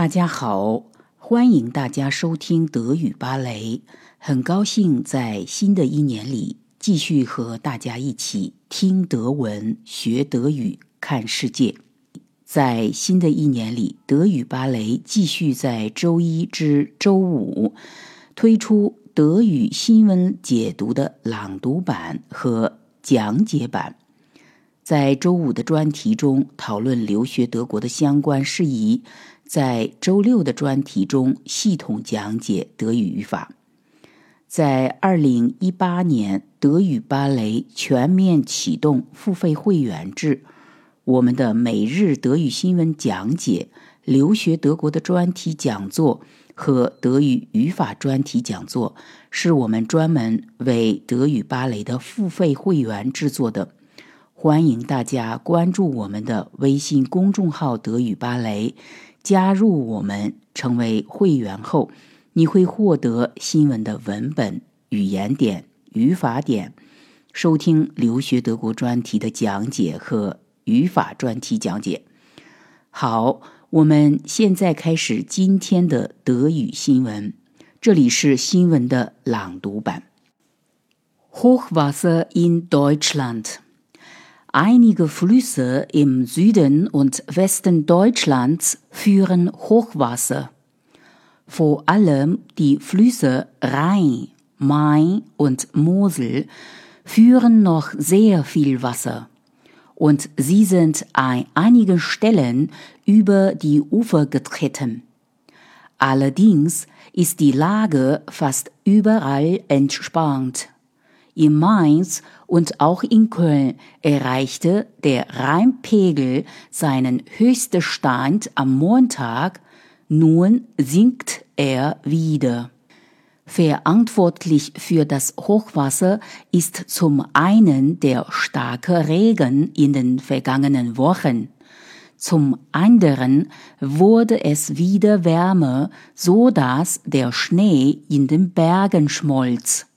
大家好，欢迎大家收听德语芭蕾。很高兴在新的一年里继续和大家一起听德文、学德语、看世界。在新的一年里，德语芭蕾继续在周一至周五推出德语新闻解读的朗读版和讲解版。在周五的专题中讨论留学德国的相关事宜，在周六的专题中系统讲解德语语法。在二零一八年，德语芭蕾全面启动付费会员制。我们的每日德语新闻讲解、留学德国的专题讲座和德语语法专题讲座，是我们专门为德语芭蕾的付费会员制作的。欢迎大家关注我们的微信公众号“德语芭蕾”，加入我们成为会员后，你会获得新闻的文本、语言点、语法点，收听留学德国专题的讲解和语法专题讲解。好，我们现在开始今天的德语新闻。这里是新闻的朗读版。Hochwasser in Deutschland。Einige Flüsse im Süden und Westen Deutschlands führen Hochwasser. Vor allem die Flüsse Rhein, Main und Mosel führen noch sehr viel Wasser. Und sie sind an einigen Stellen über die Ufer getreten. Allerdings ist die Lage fast überall entspannt. In Mainz und auch in Köln erreichte der Rheinpegel seinen höchsten Stand am Montag, nun sinkt er wieder. Verantwortlich für das Hochwasser ist zum einen der starke Regen in den vergangenen Wochen. Zum anderen wurde es wieder wärmer, so dass der Schnee in den Bergen schmolz.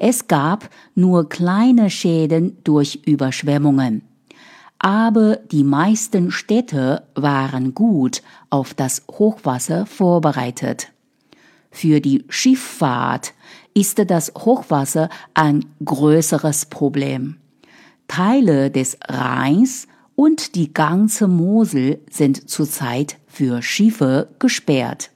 Es gab nur kleine Schäden durch Überschwemmungen. Aber die meisten Städte waren gut auf das Hochwasser vorbereitet. Für die Schifffahrt ist das Hochwasser ein größeres Problem. Teile des Rheins und die ganze Mosel sind zurzeit für Schiffe gesperrt.